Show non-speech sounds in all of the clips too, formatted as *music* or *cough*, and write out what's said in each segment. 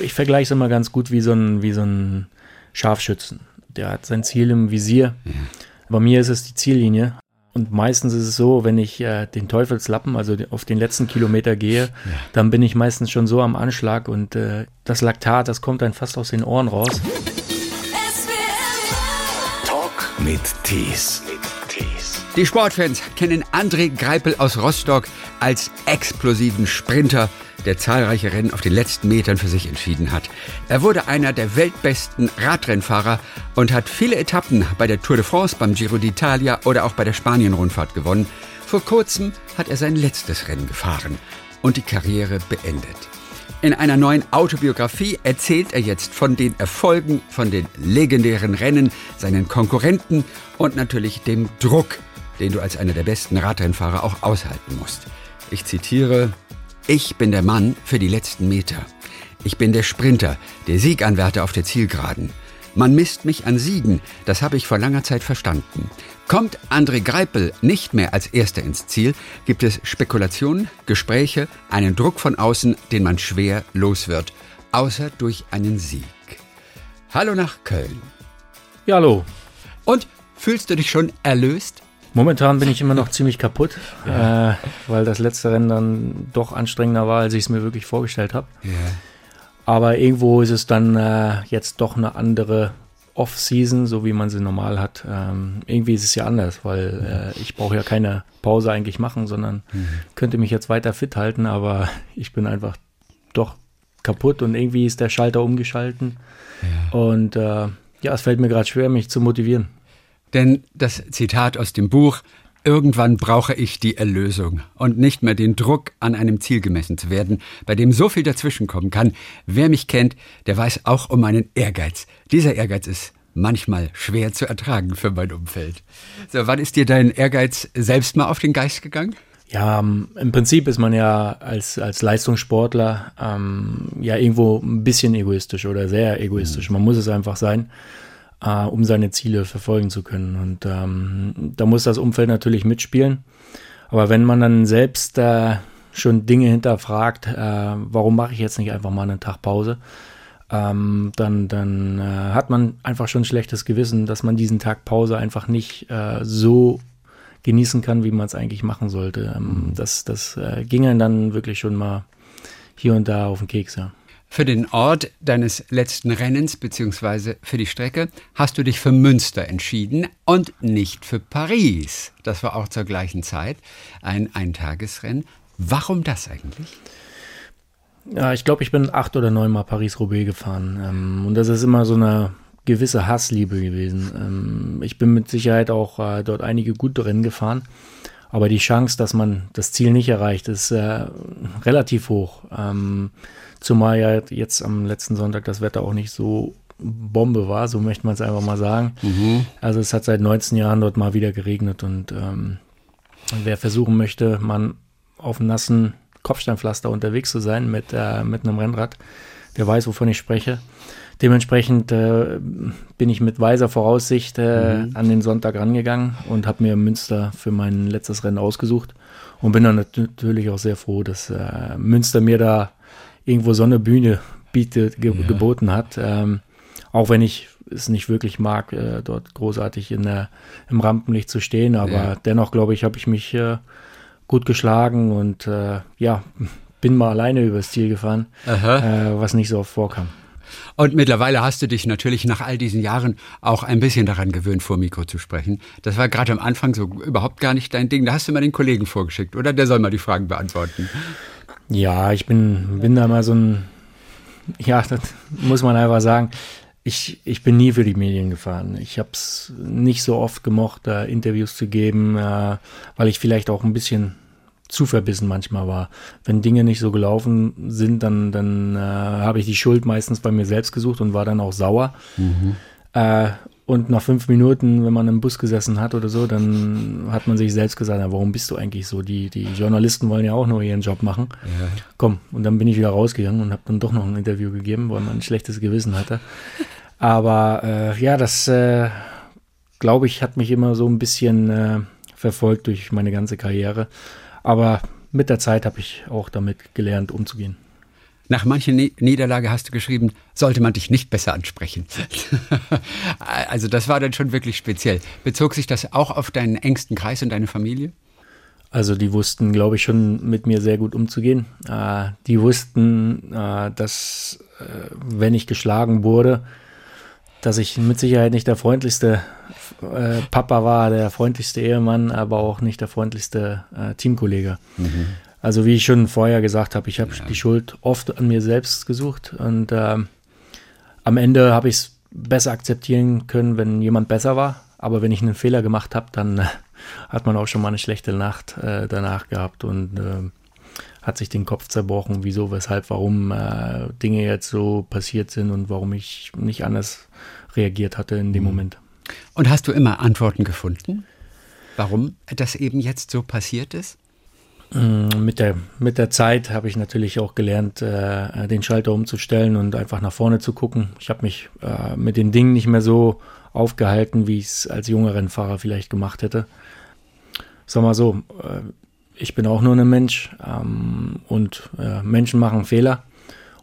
ich vergleiche es immer ganz gut wie so ein, wie so ein Scharfschützen. Der hat sein Ziel im Visier. Ja. Bei mir ist es die Ziellinie. Und meistens ist es so, wenn ich äh, den Teufelslappen, also auf den letzten Kilometer gehe, ja. dann bin ich meistens schon so am Anschlag und äh, das Laktat, das kommt dann fast aus den Ohren raus. Talk mit Tees. Die Sportfans kennen André Greipel aus Rostock als explosiven Sprinter, der zahlreiche Rennen auf den letzten Metern für sich entschieden hat. Er wurde einer der weltbesten Radrennfahrer und hat viele Etappen bei der Tour de France, beim Giro d'Italia oder auch bei der Spanien-Rundfahrt gewonnen. Vor kurzem hat er sein letztes Rennen gefahren und die Karriere beendet. In einer neuen Autobiografie erzählt er jetzt von den Erfolgen, von den legendären Rennen, seinen Konkurrenten und natürlich dem Druck, den du als einer der besten Radrennfahrer auch aushalten musst. Ich zitiere, ich bin der Mann für die letzten Meter. Ich bin der Sprinter, der Sieganwärter auf der Zielgeraden. Man misst mich an Siegen, das habe ich vor langer Zeit verstanden. Kommt André Greipel nicht mehr als Erster ins Ziel, gibt es Spekulationen, Gespräche, einen Druck von außen, den man schwer los wird, außer durch einen Sieg. Hallo nach Köln. Ja, hallo. Und fühlst du dich schon erlöst? Momentan bin ich immer noch ziemlich kaputt, ja. äh, weil das letzte Rennen dann doch anstrengender war, als ich es mir wirklich vorgestellt habe. Ja. Aber irgendwo ist es dann äh, jetzt doch eine andere Off-Season, so wie man sie normal hat. Ähm, irgendwie ist es ja anders, weil äh, ich brauche ja keine Pause eigentlich machen, sondern mhm. könnte mich jetzt weiter fit halten, aber ich bin einfach doch kaputt und irgendwie ist der Schalter umgeschalten. Ja. Und äh, ja, es fällt mir gerade schwer, mich zu motivieren. Denn das Zitat aus dem Buch, Irgendwann brauche ich die Erlösung und nicht mehr den Druck, an einem Ziel gemessen zu werden, bei dem so viel dazwischenkommen kann. Wer mich kennt, der weiß auch um meinen Ehrgeiz. Dieser Ehrgeiz ist manchmal schwer zu ertragen für mein Umfeld. So, wann ist dir dein Ehrgeiz selbst mal auf den Geist gegangen? Ja, ähm, im Prinzip ist man ja als, als Leistungssportler ähm, ja irgendwo ein bisschen egoistisch oder sehr egoistisch. Mhm. Man muss es einfach sein äh, um seine Ziele verfolgen zu können. Und ähm, da muss das Umfeld natürlich mitspielen. Aber wenn man dann selbst äh, schon Dinge hinterfragt, äh, warum mache ich jetzt nicht einfach mal einen Tag Pause, ähm, dann, dann äh, hat man einfach schon ein schlechtes Gewissen, dass man diesen Tag Pause einfach nicht äh, so genießen kann, wie man es eigentlich machen sollte. Ähm, mhm. das das äh, ging dann wirklich schon mal hier und da auf den Keks, ja. Für den Ort deines letzten Rennens bzw. für die Strecke hast du dich für Münster entschieden und nicht für Paris. Das war auch zur gleichen Zeit ein Eintagesrennen. Warum das eigentlich? Ja, ich glaube, ich bin acht oder neunmal Paris-Roubaix gefahren. Ähm, und das ist immer so eine gewisse Hassliebe gewesen. Ähm, ich bin mit Sicherheit auch äh, dort einige gute Rennen gefahren. Aber die Chance, dass man das Ziel nicht erreicht, ist äh, relativ hoch. Ähm, Zumal ja jetzt am letzten Sonntag das Wetter auch nicht so Bombe war, so möchte man es einfach mal sagen. Mhm. Also es hat seit 19 Jahren dort mal wieder geregnet und ähm, wer versuchen möchte, man auf einem nassen Kopfsteinpflaster unterwegs zu sein mit, äh, mit einem Rennrad, der weiß, wovon ich spreche. Dementsprechend äh, bin ich mit weiser Voraussicht äh, mhm. an den Sonntag rangegangen und habe mir Münster für mein letztes Rennen ausgesucht und bin dann natürlich auch sehr froh, dass äh, Münster mir da irgendwo so eine Bühne bietet, ge ja. geboten hat. Ähm, auch wenn ich es nicht wirklich mag, äh, dort großartig in der, im Rampenlicht zu stehen, aber ja. dennoch glaube ich, habe ich mich äh, gut geschlagen und äh, ja, bin mal alleine übers Ziel gefahren, äh, was nicht so oft vorkam. Und mittlerweile hast du dich natürlich nach all diesen Jahren auch ein bisschen daran gewöhnt, vor Mikro zu sprechen. Das war gerade am Anfang so überhaupt gar nicht dein Ding. Da hast du mal den Kollegen vorgeschickt, oder? Der soll mal die Fragen beantworten. Ja, ich bin, bin da mal so ein, ja, das muss man einfach sagen. Ich, ich bin nie für die Medien gefahren. Ich habe es nicht so oft gemocht, da Interviews zu geben, äh, weil ich vielleicht auch ein bisschen zu verbissen manchmal war. Wenn Dinge nicht so gelaufen sind, dann, dann äh, habe ich die Schuld meistens bei mir selbst gesucht und war dann auch sauer. Mhm. Äh, und nach fünf Minuten, wenn man im Bus gesessen hat oder so, dann hat man sich selbst gesagt, ja, warum bist du eigentlich so? Die, die Journalisten wollen ja auch nur ihren Job machen. Ja. Komm, und dann bin ich wieder rausgegangen und habe dann doch noch ein Interview gegeben, weil man ein schlechtes Gewissen hatte. Aber äh, ja, das, äh, glaube ich, hat mich immer so ein bisschen äh, verfolgt durch meine ganze Karriere. Aber mit der Zeit habe ich auch damit gelernt, umzugehen. Nach manchen Niederlage hast du geschrieben, sollte man dich nicht besser ansprechen. *laughs* also das war dann schon wirklich speziell. Bezog sich das auch auf deinen engsten Kreis und deine Familie? Also die wussten, glaube ich, schon mit mir sehr gut umzugehen. Äh, die wussten, äh, dass äh, wenn ich geschlagen wurde, dass ich mit Sicherheit nicht der freundlichste äh, Papa war, der freundlichste Ehemann, aber auch nicht der freundlichste äh, Teamkollege. Mhm. Also wie ich schon vorher gesagt habe, ich habe ja. die Schuld oft an mir selbst gesucht und äh, am Ende habe ich es besser akzeptieren können, wenn jemand besser war. Aber wenn ich einen Fehler gemacht habe, dann äh, hat man auch schon mal eine schlechte Nacht äh, danach gehabt und äh, hat sich den Kopf zerbrochen, wieso, weshalb, warum äh, Dinge jetzt so passiert sind und warum ich nicht anders reagiert hatte in dem mhm. Moment. Und hast du immer Antworten gefunden, warum das eben jetzt so passiert ist? Mm, mit der, mit der Zeit habe ich natürlich auch gelernt, äh, den Schalter umzustellen und einfach nach vorne zu gucken. Ich habe mich äh, mit den Dingen nicht mehr so aufgehalten, wie ich es als junger Rennfahrer vielleicht gemacht hätte. Sag mal so, äh, ich bin auch nur ein Mensch ähm, und äh, Menschen machen Fehler.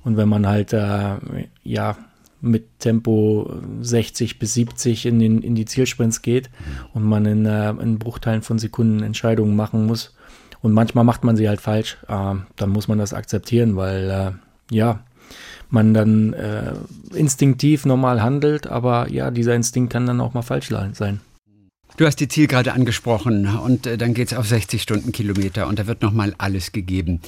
Und wenn man halt äh, ja mit Tempo 60 bis 70 in, den, in die Zielsprints geht und man in, äh, in Bruchteilen von Sekunden Entscheidungen machen muss, und manchmal macht man sie halt falsch. Äh, dann muss man das akzeptieren, weil äh, ja, man dann äh, instinktiv normal handelt, aber ja, dieser Instinkt kann dann auch mal falsch sein. Du hast die Zielgerade angesprochen und äh, dann geht es auf 60 Stundenkilometer und da wird nochmal alles gegeben.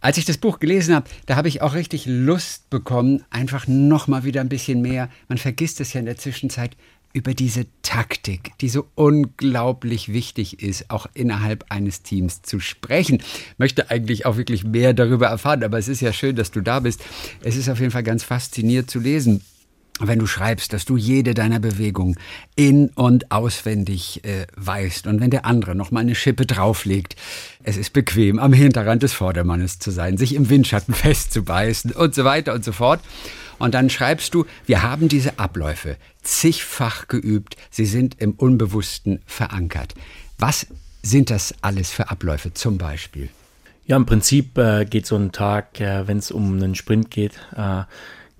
Als ich das Buch gelesen habe, da habe ich auch richtig Lust bekommen, einfach nochmal wieder ein bisschen mehr. Man vergisst es ja in der Zwischenzeit, über diese Taktik, die so unglaublich wichtig ist, auch innerhalb eines Teams zu sprechen. Ich möchte eigentlich auch wirklich mehr darüber erfahren, aber es ist ja schön, dass du da bist. Es ist auf jeden Fall ganz faszinierend zu lesen wenn du schreibst, dass du jede deiner Bewegungen in und auswendig äh, weißt und wenn der andere noch mal eine Schippe drauflegt, es ist bequem, am Hinterrand des Vordermannes zu sein, sich im Windschatten *laughs* festzubeißen und so weiter und so fort. Und dann schreibst du, wir haben diese Abläufe zigfach geübt, sie sind im Unbewussten verankert. Was sind das alles für Abläufe zum Beispiel? Ja, im Prinzip äh, geht so ein Tag, äh, wenn es um einen Sprint geht, äh,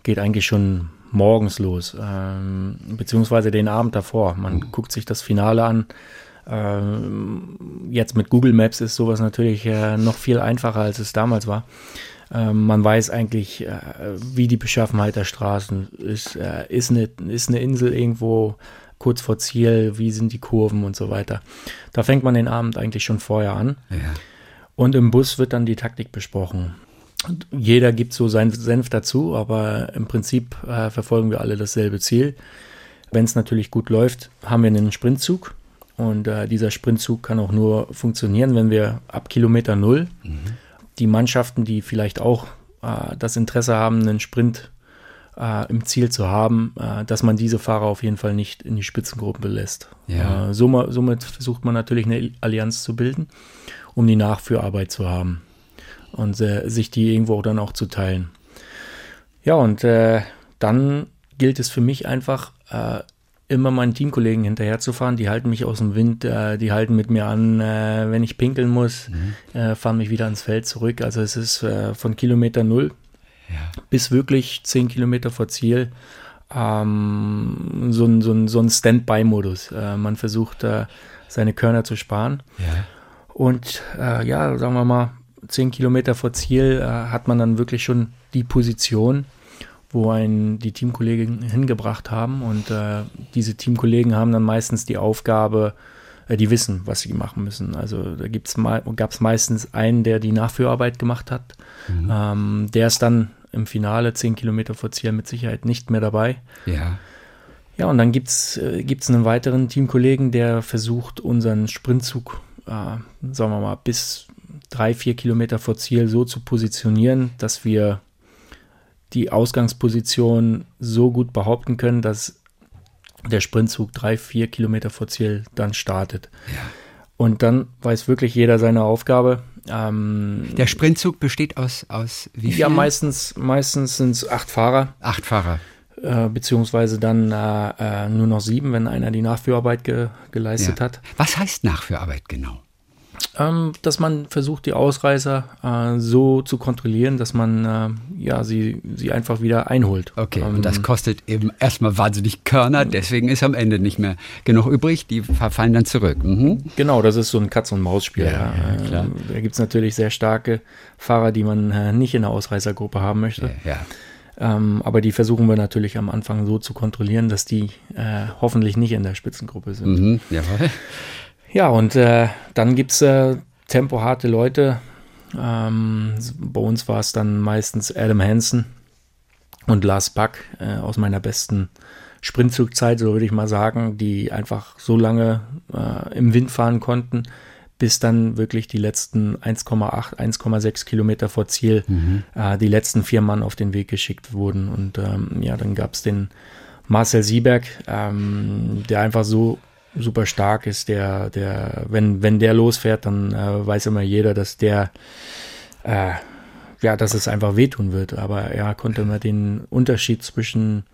geht eigentlich schon morgens los, ähm, beziehungsweise den Abend davor. Man mhm. guckt sich das Finale an. Ähm, jetzt mit Google Maps ist sowas natürlich äh, noch viel einfacher, als es damals war. Ähm, man weiß eigentlich, äh, wie die Beschaffenheit der Straßen ist. Äh, ist, eine, ist eine Insel irgendwo kurz vor Ziel? Wie sind die Kurven und so weiter? Da fängt man den Abend eigentlich schon vorher an. Ja. Und im Bus wird dann die Taktik besprochen. Jeder gibt so seinen Senf dazu, aber im Prinzip äh, verfolgen wir alle dasselbe Ziel. Wenn es natürlich gut läuft, haben wir einen Sprintzug. Und äh, dieser Sprintzug kann auch nur funktionieren, wenn wir ab Kilometer Null mhm. Die Mannschaften, die vielleicht auch äh, das Interesse haben, einen Sprint äh, im Ziel zu haben, äh, dass man diese Fahrer auf jeden Fall nicht in die Spitzengruppen belässt. Ja. Äh, somit, somit versucht man natürlich eine Allianz zu bilden, um die Nachführarbeit zu haben und äh, sich die irgendwo dann auch zu teilen. Ja, und äh, dann gilt es für mich einfach, äh, immer meinen Teamkollegen hinterherzufahren. Die halten mich aus dem Wind, äh, die halten mit mir an, äh, wenn ich pinkeln muss, mhm. Äh, fahren mich wieder ans Feld zurück. Also es ist von Kilometer null ja. bis wirklich zehn Kilometer vor Ziel. Ähm, so ein, so ein, so ein Standby-Modus. man versucht, seine Körner zu sparen. Ja. Und ja, sagen wir mal, zehn Kilometer vor Ziel äh, hat man dann wirklich schon die Position, wo einen die Teamkollegen hingebracht haben. Und äh, diese Teamkollegen haben dann meistens die Aufgabe, äh, die wissen, was sie machen müssen. Also da gab es meistens einen, der die Nachführarbeit gemacht hat. Mhm. Ähm, der ist dann im Finale zehn Kilometer vor Ziel mit Sicherheit nicht mehr dabei. Ja. Ja, und dann gibt es äh, einen weiteren Teamkollegen, der versucht, unseren Sprintzug, äh, sagen wir mal, bis drei, vier Kilometer vor Ziel so zu positionieren, dass wir die Ausgangsposition so gut behaupten können, dass der Sprintzug drei, vier Kilometer vor Ziel dann startet. Ja. Und dann weiß wirklich jeder seine Aufgabe. Ähm, der Sprintzug besteht aus, aus wie viel? Ja, meistens, meistens sind es acht Fahrer. Acht Fahrer. Äh, beziehungsweise dann äh, äh, nur noch sieben, wenn einer die Nachführarbeit ge geleistet ja. hat. Was heißt Nachführarbeit genau? Ähm, dass man versucht, die Ausreißer äh, so zu kontrollieren, dass man äh, ja, sie, sie einfach wieder einholt. Okay, ähm, und das kostet eben erstmal wahnsinnig Körner, deswegen ist am Ende nicht mehr genug übrig, die fallen dann zurück. Mhm. Genau, das ist so ein Katz-und-Maus-Spiel. Ja, ja, klar. Äh, da gibt es natürlich sehr starke Fahrer, die man äh, nicht in der Ausreißergruppe haben möchte. Ja, ähm, aber die versuchen wir natürlich am Anfang so zu kontrollieren, dass die äh, hoffentlich nicht in der Spitzengruppe sind. Mhm, jawohl. Ja, und äh, dann gibt es äh, tempoharte Leute. Ähm, bei uns war es dann meistens Adam Hansen und Lars Buck äh, aus meiner besten Sprintzugzeit, so würde ich mal sagen, die einfach so lange äh, im Wind fahren konnten, bis dann wirklich die letzten 1,8, 1,6 Kilometer vor Ziel mhm. äh, die letzten vier Mann auf den Weg geschickt wurden. Und ähm, ja, dann gab es den Marcel Sieberg, ähm, der einfach so super stark ist, der, der, wenn, wenn der losfährt, dann äh, weiß immer jeder, dass der, äh, ja, dass es einfach wehtun wird. Aber er konnte immer den Unterschied zwischen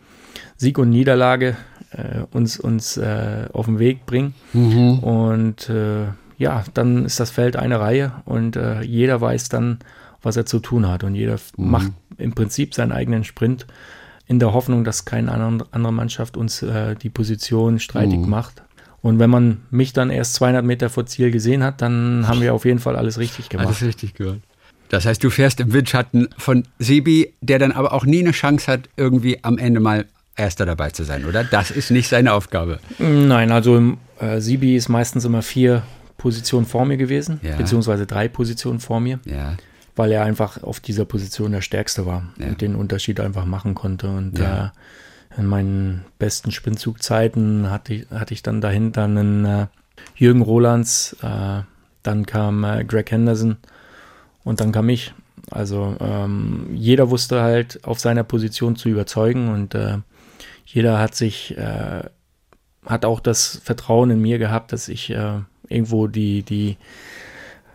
Sieg und Niederlage äh, uns, uns äh, auf den Weg bringen. Mhm. Und äh, ja, dann ist das Feld eine Reihe und äh, jeder weiß dann, was er zu tun hat. Und jeder mhm. macht im Prinzip seinen eigenen Sprint in der Hoffnung, dass keine andere Mannschaft uns die Position streitig mhm. macht. Und wenn man mich dann erst 200 Meter vor Ziel gesehen hat, dann haben wir auf jeden Fall alles richtig gemacht. Alles richtig gehört. Das heißt, du fährst im Windschatten von Sebi, der dann aber auch nie eine Chance hat, irgendwie am Ende mal Erster dabei zu sein, oder? Das ist nicht seine Aufgabe. Nein, also äh, Sibi ist meistens immer vier Positionen vor mir gewesen, ja. beziehungsweise drei Positionen vor mir, ja. weil er einfach auf dieser Position der Stärkste war ja. und den Unterschied einfach machen konnte. Und äh, in meinen besten Spinnzugzeiten hatte ich, hatte ich dann dahinter einen äh, Jürgen Rolands, äh, dann kam äh, Greg Henderson und dann kam ich. Also ähm, jeder wusste halt auf seiner Position zu überzeugen und äh, jeder hat sich, äh, hat auch das Vertrauen in mir gehabt, dass ich äh, irgendwo die, die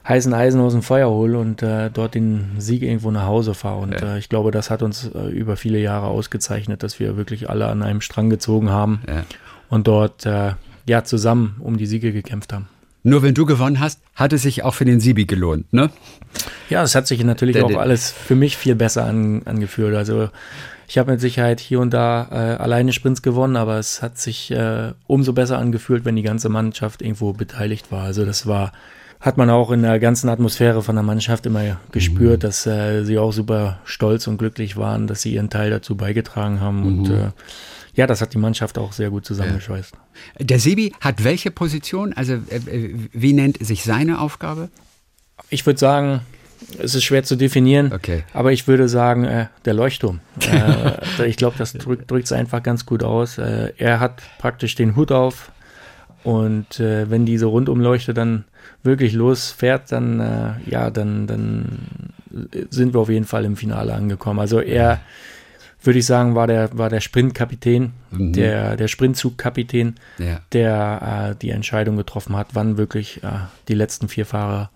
heißen Eisen aus dem Feuer hole und äh, dort den Sieg irgendwo nach Hause fahre. Und ja. äh, ich glaube, das hat uns äh, über viele Jahre ausgezeichnet, dass wir wirklich alle an einem Strang gezogen haben ja. und dort äh, ja zusammen um die Siege gekämpft haben. Nur wenn du gewonnen hast, hat es sich auch für den Sibi gelohnt, ne? Ja, es hat sich natürlich auch alles für mich viel besser an, angefühlt. Also ich habe mit Sicherheit hier und da äh, alleine Sprints gewonnen, aber es hat sich äh, umso besser angefühlt, wenn die ganze Mannschaft irgendwo beteiligt war. Also das war hat man auch in der ganzen Atmosphäre von der Mannschaft immer gespürt, mhm. dass äh, sie auch super stolz und glücklich waren, dass sie ihren Teil dazu beigetragen haben. Mhm. Und äh, ja, das hat die Mannschaft auch sehr gut zusammengeschweißt. Der Sebi hat welche Position? Also äh, äh, wie nennt sich seine Aufgabe? Ich würde sagen, es ist schwer zu definieren, okay. aber ich würde sagen, äh, der Leuchtturm. Äh, *laughs* ich glaube, das drückt es einfach ganz gut aus. Äh, er hat praktisch den Hut auf und äh, wenn diese Rundumleuchte dann wirklich losfährt, dann äh, ja, dann, dann sind wir auf jeden Fall im Finale angekommen. Also er, würde ich sagen, war der, war der Sprintkapitän, mhm. der, der Sprintzugkapitän, ja. der äh, die Entscheidung getroffen hat, wann wirklich äh, die letzten vier Fahrer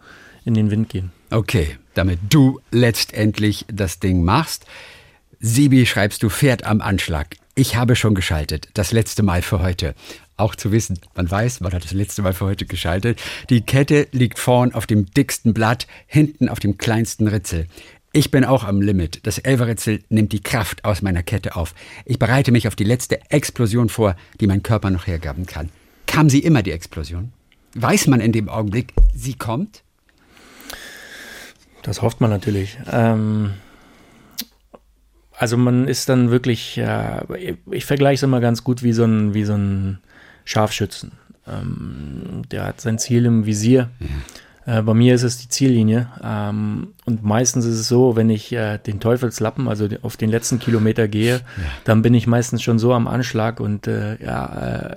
in den Wind gehen. Okay, damit du letztendlich das Ding machst. Sibi, schreibst du, fährt am Anschlag. Ich habe schon geschaltet, das letzte Mal für heute auch zu wissen. Man weiß, man hat das letzte Mal für heute geschaltet. Die Kette liegt vorn auf dem dicksten Blatt, hinten auf dem kleinsten Ritzel. Ich bin auch am Limit. Das Elferritzel nimmt die Kraft aus meiner Kette auf. Ich bereite mich auf die letzte Explosion vor, die mein Körper noch hergaben kann. Kam sie immer, die Explosion? Weiß man in dem Augenblick, sie kommt? Das hofft man natürlich. Ähm, also man ist dann wirklich, äh, ich vergleiche es immer ganz gut wie so ein, wie so ein Scharfschützen. Ähm, der hat sein Ziel im Visier. Ja. Äh, bei mir ist es die Ziellinie. Ähm, und meistens ist es so, wenn ich äh, den Teufelslappen, also auf den letzten Kilometer gehe, ja. dann bin ich meistens schon so am Anschlag und äh, ja,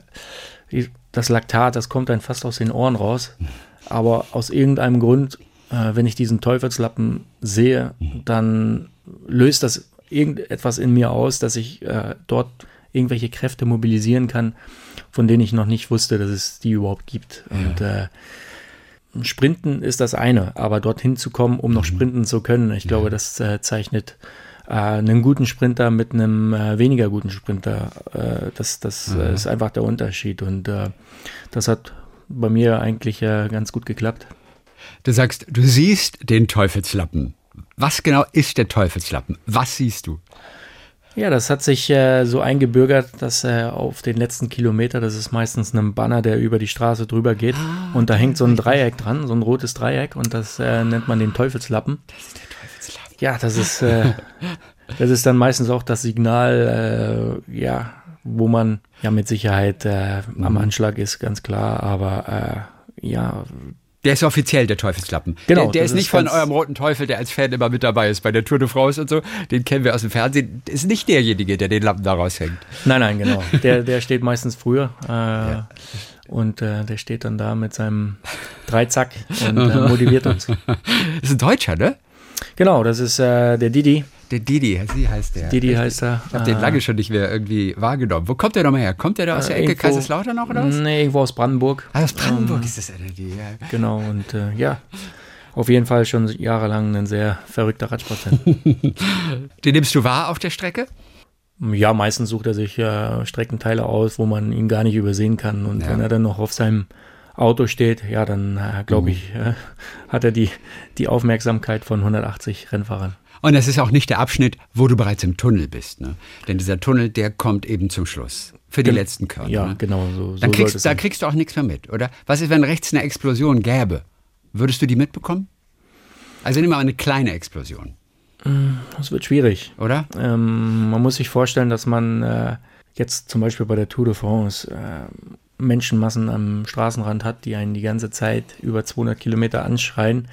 äh, das Laktat, das kommt dann fast aus den Ohren raus. Aber aus irgendeinem Grund, äh, wenn ich diesen Teufelslappen sehe, dann löst das irgendetwas in mir aus, dass ich äh, dort irgendwelche Kräfte mobilisieren kann, von denen ich noch nicht wusste, dass es die überhaupt gibt. Ja. Und äh, Sprinten ist das eine, aber dorthin zu kommen, um noch mhm. sprinten zu können, ich glaube, das äh, zeichnet äh, einen guten Sprinter mit einem äh, weniger guten Sprinter. Äh, das das ja. ist einfach der Unterschied. Und äh, das hat bei mir eigentlich ganz gut geklappt. Du sagst, du siehst den Teufelslappen. Was genau ist der Teufelslappen? Was siehst du? Ja, das hat sich äh, so eingebürgert, dass äh, auf den letzten Kilometer, das ist meistens ein Banner, der über die Straße drüber geht. Ah, und da hängt so ein Dreieck dran, so ein rotes Dreieck, und das äh, nennt man den Teufelslappen. Das ist der Teufelslappen. Ja, das ist, äh, *laughs* das ist dann meistens auch das Signal, äh, ja, wo man ja mit Sicherheit äh, am mhm. Anschlag ist, ganz klar. Aber ja, der ist offiziell der Teufelslappen. Genau. Der, der ist nicht ist von eurem roten Teufel, der als Fan immer mit dabei ist bei der Tour de France und so. Den kennen wir aus dem Fernsehen. Ist nicht derjenige, der den Lappen da raushängt. Nein, nein, genau. Der, der steht meistens früher. Äh, ja. Und äh, der steht dann da mit seinem Dreizack und äh, *laughs* motiviert uns. Das ist ein Deutscher, ne? Genau, das ist äh, der Didi. Der Didi, sie heißt der. Didi heißt er. Ich habe den lange schon nicht mehr irgendwie wahrgenommen. Wo kommt der nochmal her? Kommt der da aus der Ecke Kaiserslautern noch oder was? Nee, irgendwo aus Brandenburg. Ah, aus Brandenburg um, ist das die, ja. Genau, und äh, ja, auf jeden Fall schon jahrelang ein sehr verrückter Radsportler. *laughs* den nimmst du wahr auf der Strecke? Ja, meistens sucht er sich äh, Streckenteile aus, wo man ihn gar nicht übersehen kann. Und ja. wenn er dann noch auf seinem Auto steht, ja, dann äh, glaube mhm. ich, äh, hat er die, die Aufmerksamkeit von 180 Rennfahrern. Und es ist auch nicht der Abschnitt, wo du bereits im Tunnel bist. Ne? Denn dieser Tunnel, der kommt eben zum Schluss. Für die Gen letzten Körner. Ja, ne? genau. So, Dann kriegst, da kriegst du auch nichts mehr mit, oder? Was ist, wenn rechts eine Explosion gäbe? Würdest du die mitbekommen? Also nimm mal eine kleine Explosion. Das wird schwierig. Oder? Ähm, man muss sich vorstellen, dass man äh, jetzt zum Beispiel bei der Tour de France äh, Menschenmassen am Straßenrand hat, die einen die ganze Zeit über 200 Kilometer anschreien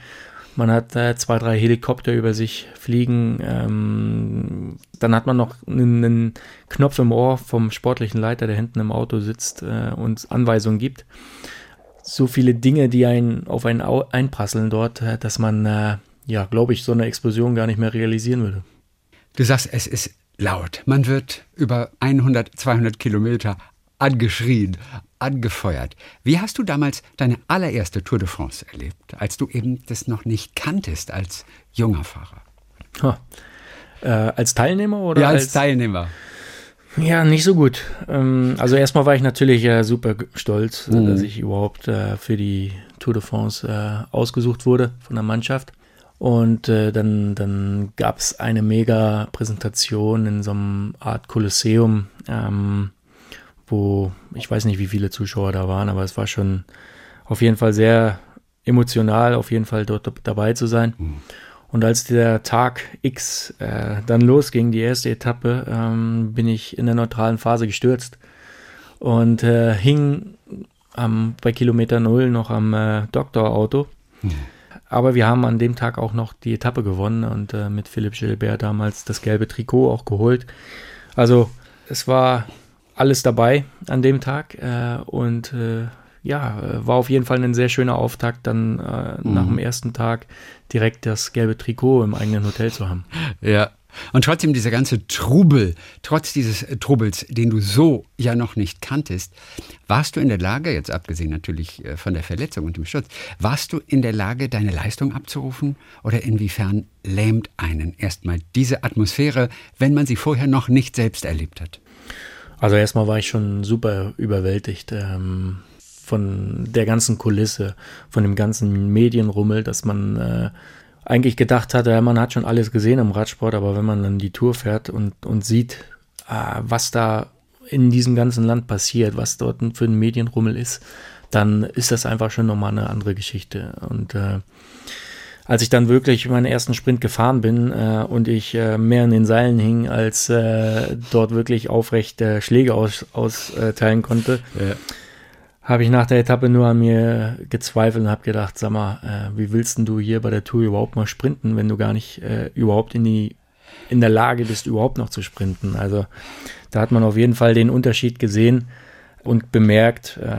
man hat äh, zwei, drei Helikopter über sich fliegen. Ähm, dann hat man noch einen, einen, Knopf im Ohr vom sportlichen Leiter, der hinten im Auto sitzt äh, und Anweisungen gibt. So viele Dinge, die einen auf einen einprasseln dort, äh, dass man, äh, ja, glaube ich, so eine Explosion gar nicht mehr realisieren würde. Du sagst, es ist laut. Man wird über 100, 200 Kilometer angeschrien, angefeuert. Wie hast du damals deine allererste Tour de France erlebt, als du eben das noch nicht kanntest als junger Fahrer? Ha. Äh, als Teilnehmer oder? Ja, als, als, Teilnehmer. Ja, nicht so gut. Ähm, also erstmal war ich natürlich äh, super stolz, mhm. dass ich überhaupt äh, für die Tour de France äh, ausgesucht wurde von der Mannschaft. Und äh, dann, dann gab es eine mega Präsentation in so einem Art Kolosseum. Ähm, wo ich weiß nicht, wie viele Zuschauer da waren, aber es war schon auf jeden Fall sehr emotional, auf jeden Fall dort dabei zu sein. Mhm. Und als der Tag X äh, dann losging, die erste Etappe, ähm, bin ich in der neutralen Phase gestürzt und äh, hing am, bei Kilometer Null noch am äh, Doktorauto. Mhm. Aber wir haben an dem Tag auch noch die Etappe gewonnen und äh, mit Philipp Gilbert damals das gelbe Trikot auch geholt. Also es war alles dabei an dem Tag äh, und äh, ja, war auf jeden Fall ein sehr schöner Auftakt, dann äh, mhm. nach dem ersten Tag direkt das gelbe Trikot im eigenen Hotel zu haben. *laughs* Ja. Und trotzdem dieser ganze Trubel, trotz dieses äh, Trubels, den du so ja noch nicht kanntest, warst du in der Lage, jetzt abgesehen natürlich von der Verletzung und dem Sturz, warst du in der Lage, deine Leistung abzurufen? Oder inwiefern lähmt einen erstmal diese Atmosphäre, wenn man sie vorher noch nicht selbst erlebt hat? Also erstmal war ich schon super überwältigt ähm, von der ganzen Kulisse, von dem ganzen Medienrummel, dass man äh, eigentlich gedacht hatte, ja, man hat schon alles gesehen im Radsport, aber wenn man dann die Tour fährt und, und sieht, äh, was da in diesem ganzen Land passiert, was dort für ein Medienrummel ist, dann ist das einfach schon nochmal eine andere Geschichte. Und äh, als ich dann wirklich meinen ersten Sprint gefahren bin äh, und ich äh, mehr in den Seilen hing, als äh, dort wirklich aufrecht äh, Schläge austeilen aus, konnte, ja. habe ich nach der Etappe nur an mir gezweifelt und habe gedacht, sag mal, äh, wie willst denn du hier bei der Tour überhaupt mal sprinten, wenn du gar nicht äh, überhaupt in die in der Lage bist, überhaupt noch zu sprinten. Also da hat man auf jeden Fall den Unterschied gesehen und bemerkt, äh, äh,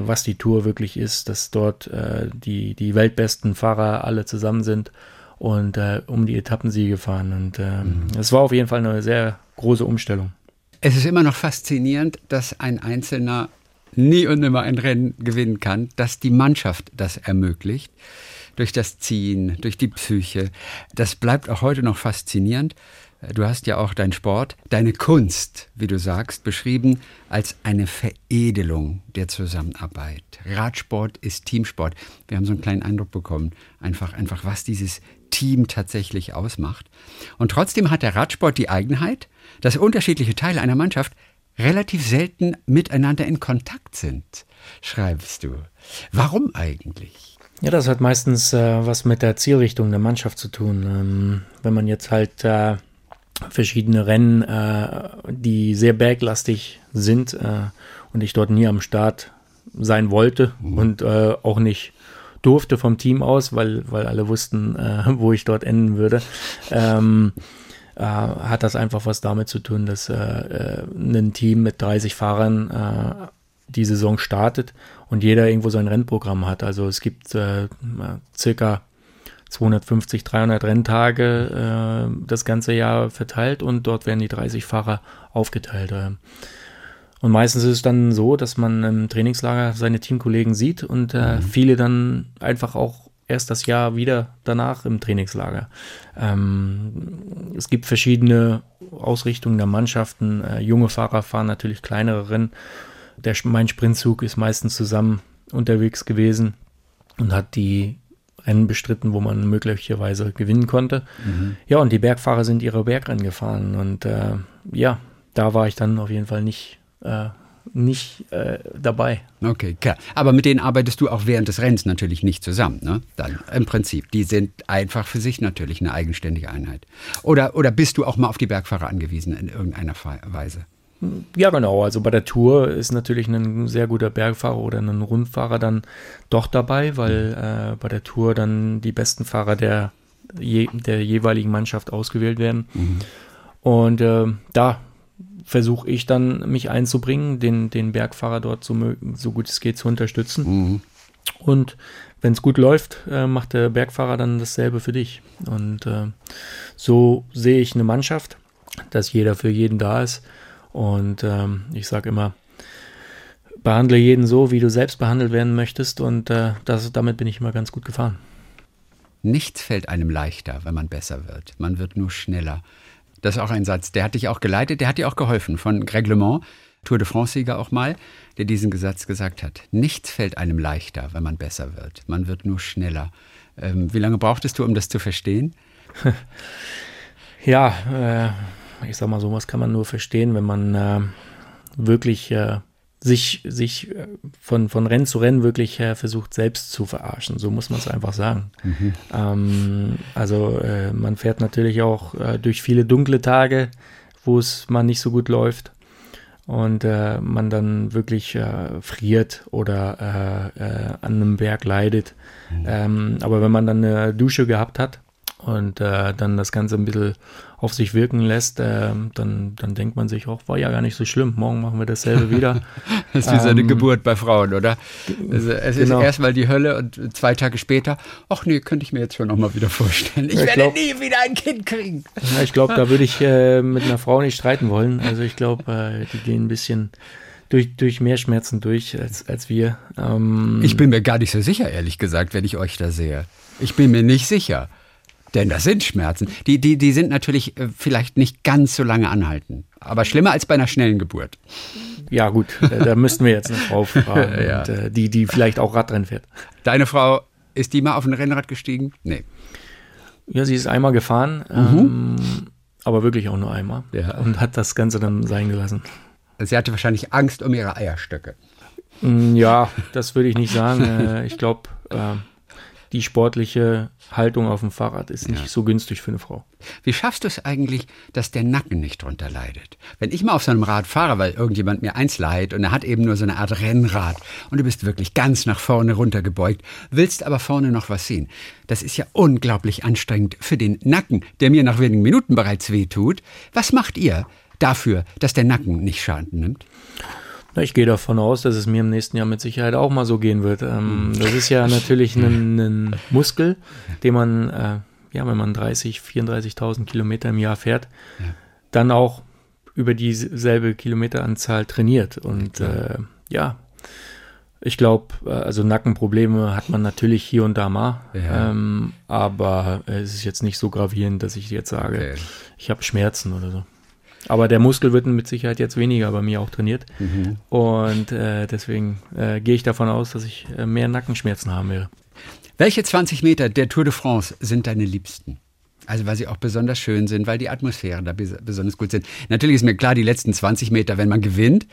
was die Tour wirklich ist, dass dort äh, die, die weltbesten Fahrer alle zusammen sind und äh, um die Etappensiege fahren. Und äh, mhm. es war auf jeden Fall eine sehr große Umstellung. Es ist immer noch faszinierend, dass ein Einzelner nie und nimmer ein Rennen gewinnen kann, dass die Mannschaft das ermöglicht. Durch das Ziehen, durch die Psyche. Das bleibt auch heute noch faszinierend. Du hast ja auch deinen Sport, deine Kunst, wie du sagst, beschrieben als eine Veredelung der Zusammenarbeit. Radsport ist Teamsport. Wir haben so einen kleinen Eindruck bekommen, einfach, einfach was dieses Team tatsächlich ausmacht. Und trotzdem hat der Radsport die Eigenheit, dass unterschiedliche Teile einer Mannschaft relativ selten miteinander in Kontakt sind, schreibst du. Warum eigentlich? Ja, das hat meistens äh, was mit der Zielrichtung der Mannschaft zu tun. Ähm, wenn man jetzt halt äh, verschiedene Rennen, äh, die sehr berglastig sind äh, und ich dort nie am Start sein wollte mhm. und äh, auch nicht durfte vom Team aus, weil, weil alle wussten, äh, *laughs* wo ich dort enden würde. Ähm, äh, hat das einfach was damit zu tun, dass äh, ein Team mit 30 Fahrern die Saison startet und jeder irgendwo sein Rennprogramm hat. Also es gibt circa 250, 300 Renntage äh, das ganze Jahr verteilt und dort werden die 30 Fahrer aufgeteilt. Äh. Und meistens ist es dann so, dass man im Trainingslager seine Teamkollegen sieht und äh, mhm. viele dann einfach auch erst das Jahr wieder danach im Trainingslager. Ähm, es gibt verschiedene Ausrichtungen der Mannschaften. Äh, junge Fahrer fahren natürlich kleinere Rennen. Der, mein Sprintzug ist meistens zusammen unterwegs gewesen und hat die Rennen bestritten, wo man möglicherweise gewinnen konnte. Mhm. Ja, und die Bergfahrer sind ihre Bergrennen gefahren. Und äh, ja, da war ich dann auf jeden Fall nicht, äh, nicht äh, dabei. Okay, klar. Aber mit denen arbeitest du auch während des Rennens natürlich nicht zusammen, ne? Dann im Prinzip. Die sind einfach für sich natürlich eine eigenständige Einheit. Oder, oder bist du auch mal auf die Bergfahrer angewiesen in irgendeiner Weise? Ja, genau. Also bei der Tour ist natürlich ein sehr guter Bergfahrer oder ein Rundfahrer dann doch dabei, weil äh, bei der Tour dann die besten Fahrer der, je, der jeweiligen Mannschaft ausgewählt werden. Mhm. Und äh, da versuche ich dann, mich einzubringen, den, den Bergfahrer dort so, so gut es geht zu unterstützen. Mhm. Und wenn es gut läuft, äh, macht der Bergfahrer dann dasselbe für dich. Und äh, so sehe ich eine Mannschaft, dass jeder für jeden da ist und ähm, ich sage immer, behandle jeden so, wie du selbst behandelt werden möchtest. Und äh, das, damit bin ich immer ganz gut gefahren. Nichts fällt einem leichter, wenn man besser wird. Man wird nur schneller. Das ist auch ein Satz, der hat dich auch geleitet, der hat dir auch geholfen. Von Greg LeMond, Tour de France-Sieger auch mal, der diesen Satz gesagt hat. Nichts fällt einem leichter, wenn man besser wird. Man wird nur schneller. Ähm, wie lange brauchtest du, um das zu verstehen? *laughs* ja, äh, ich sag mal, sowas kann man nur verstehen, wenn man äh, wirklich äh, sich, sich äh, von, von Rennen zu Rennen wirklich äh, versucht, selbst zu verarschen. So muss man es einfach sagen. Mhm. Ähm, also äh, man fährt natürlich auch äh, durch viele dunkle Tage, wo es mal nicht so gut läuft und äh, man dann wirklich äh, friert oder an einem Berg leidet. Mhm. Ähm, aber wenn man dann eine Dusche gehabt hat und dann das Ganze ein bisschen auf sich wirken lässt, äh, dann, dann denkt man sich auch, war ja gar nicht so schlimm, morgen machen wir dasselbe wieder. *laughs* das ist wie ähm, so eine Geburt bei Frauen, oder? Also es genau. ist erstmal die Hölle und zwei Tage später, ach nee, könnte ich mir jetzt schon nochmal wieder vorstellen. Ich, ich werde glaub, nie wieder ein Kind kriegen. Ja, ich glaube, da würde ich äh, mit einer Frau nicht streiten wollen. Also ich glaube, äh, die gehen ein bisschen durch, durch mehr Schmerzen durch als, als wir. Ähm, ich bin mir gar nicht so sicher, ehrlich gesagt, wenn ich euch da sehe. Ich bin mir nicht sicher. Denn das sind Schmerzen. Die, die, die sind natürlich äh, vielleicht nicht ganz so lange anhalten. Aber schlimmer als bei einer schnellen Geburt. Ja, gut, äh, da müssten wir jetzt eine Frau *laughs* fragen, ja. und, äh, die, die vielleicht auch Radrennen fährt. Deine Frau, ist die mal auf ein Rennrad gestiegen? Nee. Ja, sie ist einmal gefahren, mhm. ähm, aber wirklich auch nur einmal. Ja. Und hat das Ganze dann sein gelassen. Sie hatte wahrscheinlich Angst um ihre Eierstöcke. Mm, ja, das würde ich nicht sagen. *laughs* ich glaube, die sportliche Haltung auf dem Fahrrad ist nicht ja. so günstig für eine Frau. Wie schaffst du es eigentlich, dass der Nacken nicht drunter leidet? Wenn ich mal auf so einem Rad fahre, weil irgendjemand mir eins leiht und er hat eben nur so eine Art Rennrad und du bist wirklich ganz nach vorne runtergebeugt, willst aber vorne noch was sehen. Das ist ja unglaublich anstrengend für den Nacken, der mir nach wenigen Minuten bereits wehtut. Was macht ihr dafür, dass der Nacken nicht Schaden nimmt? Ich gehe davon aus, dass es mir im nächsten Jahr mit Sicherheit auch mal so gehen wird. Ähm, hm. das ist ja natürlich ein, ein Muskel, den man, äh, ja, wenn man 30, 34.000 Kilometer im Jahr fährt, ja. dann auch über dieselbe Kilometeranzahl trainiert. Und ja, äh, ja Ich glaube, äh, also Nackenprobleme hat man natürlich hier und da mal, Ja. ähm, aber es ist jetzt nicht so gravierend, dass ich jetzt sage, Okay. ich habe Schmerzen oder so. Aber der Muskel wird mit Sicherheit jetzt weniger bei mir auch trainiert. Mhm. Und äh, deswegen äh, gehe ich davon aus, dass ich äh, mehr Nackenschmerzen haben werde. Welche 20 Meter der Tour de France sind deine liebsten? Also weil sie auch besonders schön sind, weil die Atmosphäre da bes besonders gut sind. Natürlich ist mir klar, die letzten 20 Meter, wenn man gewinnt,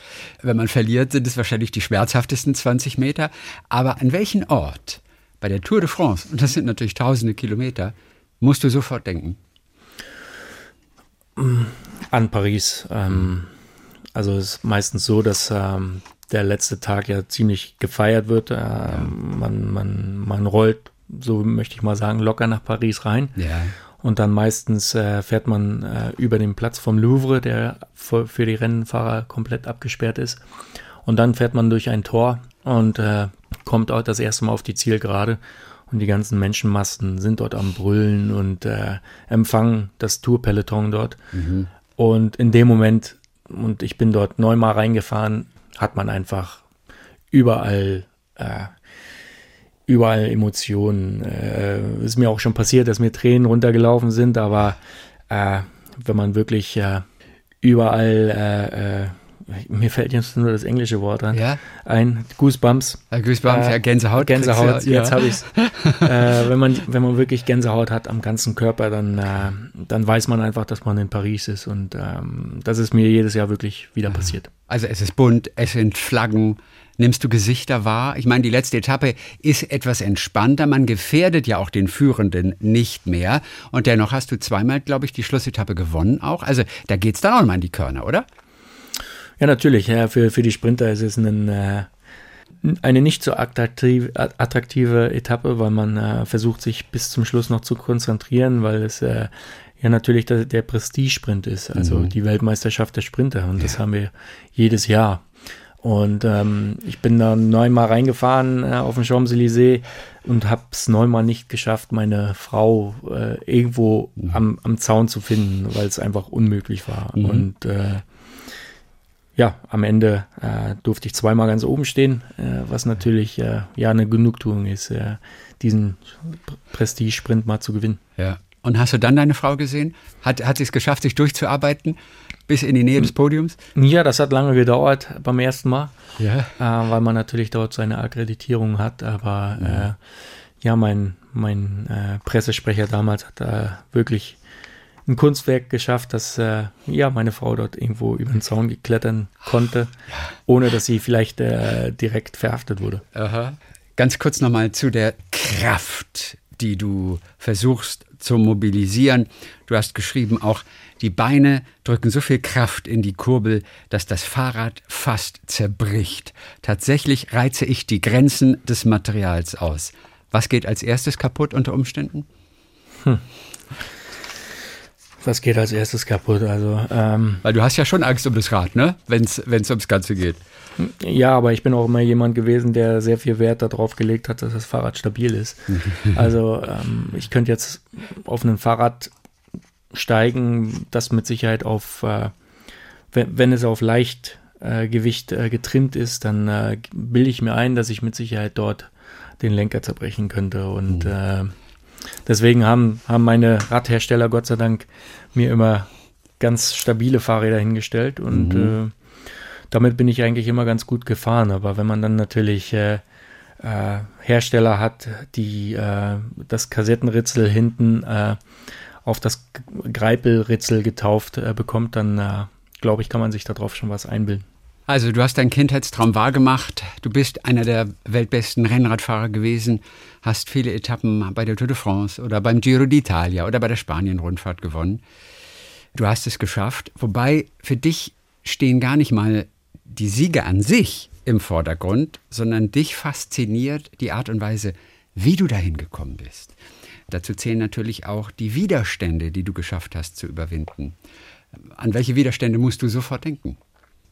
wenn man verliert, sind es wahrscheinlich die schmerzhaftesten 20 Meter. Aber an welchen Ort bei der Tour de France, und das sind natürlich tausende Kilometer, musst du sofort denken? An Paris. Ähm, also es ist meistens so, dass ähm, der letzte Tag ja ziemlich gefeiert wird. Ähm, man, man, man rollt, so möchte ich mal sagen, locker nach Paris rein. Ja. Und dann meistens äh, fährt man äh, über den Platz vom Louvre, der für, für die Rennfahrer komplett abgesperrt ist. Und dann fährt man durch ein Tor und äh, kommt auch das erste Mal auf die Zielgerade. Und die ganzen Menschenmassen sind dort am Brüllen und äh, empfangen das Tourpeloton dort. Und in dem Moment, und ich bin dort neunmal reingefahren, hat man einfach überall äh, überall Emotionen. Äh, ist mir auch schon passiert, dass mir Tränen runtergelaufen sind, aber äh, wenn man wirklich äh, überall, äh, mir fällt jetzt nur das englische Wort an, Ja. ein, Goosebumps. Äh, Goosebumps, ja, Gänsehaut. Gänsehaut, ja. jetzt habe ich's. *laughs* äh, wenn, man, wenn man wirklich Gänsehaut hat am ganzen Körper, dann, äh, dann weiß man einfach, dass man in Paris ist und ähm, das ist mir jedes Jahr wirklich wieder passiert. Also es ist bunt, es sind Flaggen. Nimmst du Gesichter wahr? Ich meine, die letzte Etappe ist etwas entspannter. Man gefährdet ja auch den Führenden nicht mehr. Und dennoch hast du zweimal, glaube ich, die Schlussetappe gewonnen auch. Also da geht's dann auch mal in die Körner, oder? Ja, natürlich. Ja, für, für die Sprinter ist es ein, äh, eine nicht so attraktiv, attraktive Etappe, weil man äh, versucht, sich bis zum Schluss noch zu konzentrieren, weil es äh, ja natürlich der, der Prestige-Sprint ist, also die Weltmeisterschaft der Sprinter. Und das haben wir jedes Jahr. Und ähm, ich bin da neunmal reingefahren äh, auf den Champs-Élysées und habe es neunmal nicht geschafft, meine Frau äh, irgendwo am, am Zaun zu finden, weil es einfach unmöglich war. Und äh, ja, am Ende äh, durfte ich zweimal ganz oben stehen, äh, was natürlich äh, ja eine Genugtuung ist, äh, diesen Pr- Prestige-Sprint mal zu gewinnen. Ja. Und hast du dann deine Frau gesehen? Hat, hat sie es geschafft, sich durchzuarbeiten bis in die Nähe des Podiums? Ja, das hat lange gedauert beim ersten Mal, Ja. äh, weil man natürlich dort seine Akkreditierung hat, aber äh, ja, mein, mein Pressesprecher damals hat da wirklich ein Kunstwerk geschafft, dass äh, ja meine Frau dort irgendwo über den Zaun geklettern konnte, ohne dass sie vielleicht äh, direkt verhaftet wurde. Aha. Ganz kurz nochmal zu der Kraft, die du versuchst zu mobilisieren. Du hast geschrieben, auch die Beine drücken so viel Kraft in die Kurbel, dass das Fahrrad fast zerbricht. Tatsächlich reize ich die Grenzen des Materials aus. Was geht als erstes kaputt unter Umständen? Was geht als erstes kaputt? Also, ähm, Weil du hast ja schon Angst um das Rad, ne? Wenn es ums Ganze geht. ja, aber ich bin auch immer jemand gewesen, der sehr viel Wert darauf gelegt hat, dass das Fahrrad stabil ist. *laughs* Also, ähm, ich könnte jetzt auf ein Fahrrad steigen, das mit Sicherheit auf, äh, wenn, wenn es auf Leichtgewicht äh, äh, getrimmt ist, dann äh, bilde ich mir ein, dass ich mit Sicherheit dort den Lenker zerbrechen könnte. Und äh, deswegen haben, haben meine Radhersteller Gott sei Dank mir immer ganz stabile Fahrräder hingestellt und äh, damit bin ich eigentlich immer ganz gut gefahren. Aber wenn man dann natürlich äh, äh, Hersteller hat, die äh, das Kassettenritzel hinten äh, auf das Greipelritzel getauft äh, bekommt, dann glaube ich, kann man sich darauf schon was einbilden. Also, du hast deinen Kindheitstraum wahrgemacht. Du bist einer der weltbesten Rennradfahrer gewesen, hast viele Etappen bei der Tour de France oder beim Giro d'Italia oder bei der Spanien-Rundfahrt gewonnen. Du hast es geschafft, wobei für dich stehen gar nicht mal die Siege an sich im Vordergrund, sondern dich fasziniert die Art und Weise, wie du dahin gekommen bist. Dazu zählen natürlich auch die Widerstände, die du geschafft hast zu überwinden. An welche Widerstände musst du sofort denken?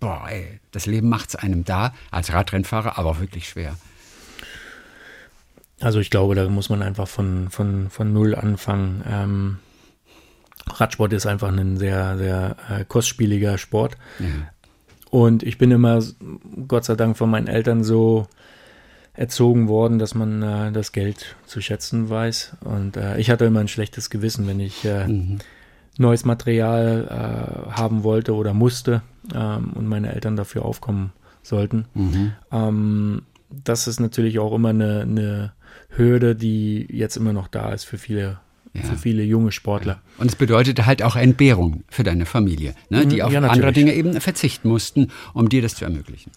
Boah, ey, das Leben macht's einem da, als Radrennfahrer, aber auch wirklich schwer. Also ich glaube, da muss man einfach von, von, von null anfangen. Ähm, Radsport ist einfach ein sehr, sehr äh, kostspieliger Sport. Und ich bin immer, Gott sei Dank, von meinen Eltern so erzogen worden, dass man äh, das Geld zu schätzen weiß. Und äh, ich hatte immer ein schlechtes Gewissen, wenn ich äh, mhm. Neues Material äh, haben wollte oder musste ähm, und meine Eltern dafür aufkommen sollten. Mhm. Ähm, das ist natürlich auch immer eine, eine, Hürde, die jetzt immer noch da ist für viele. Ja. Für viele junge Sportler. Und es bedeutete halt auch Entbehrung für deine Familie, ne? die mhm. auf ja, andere Dinge eben verzichten mussten, um dir das zu ermöglichen.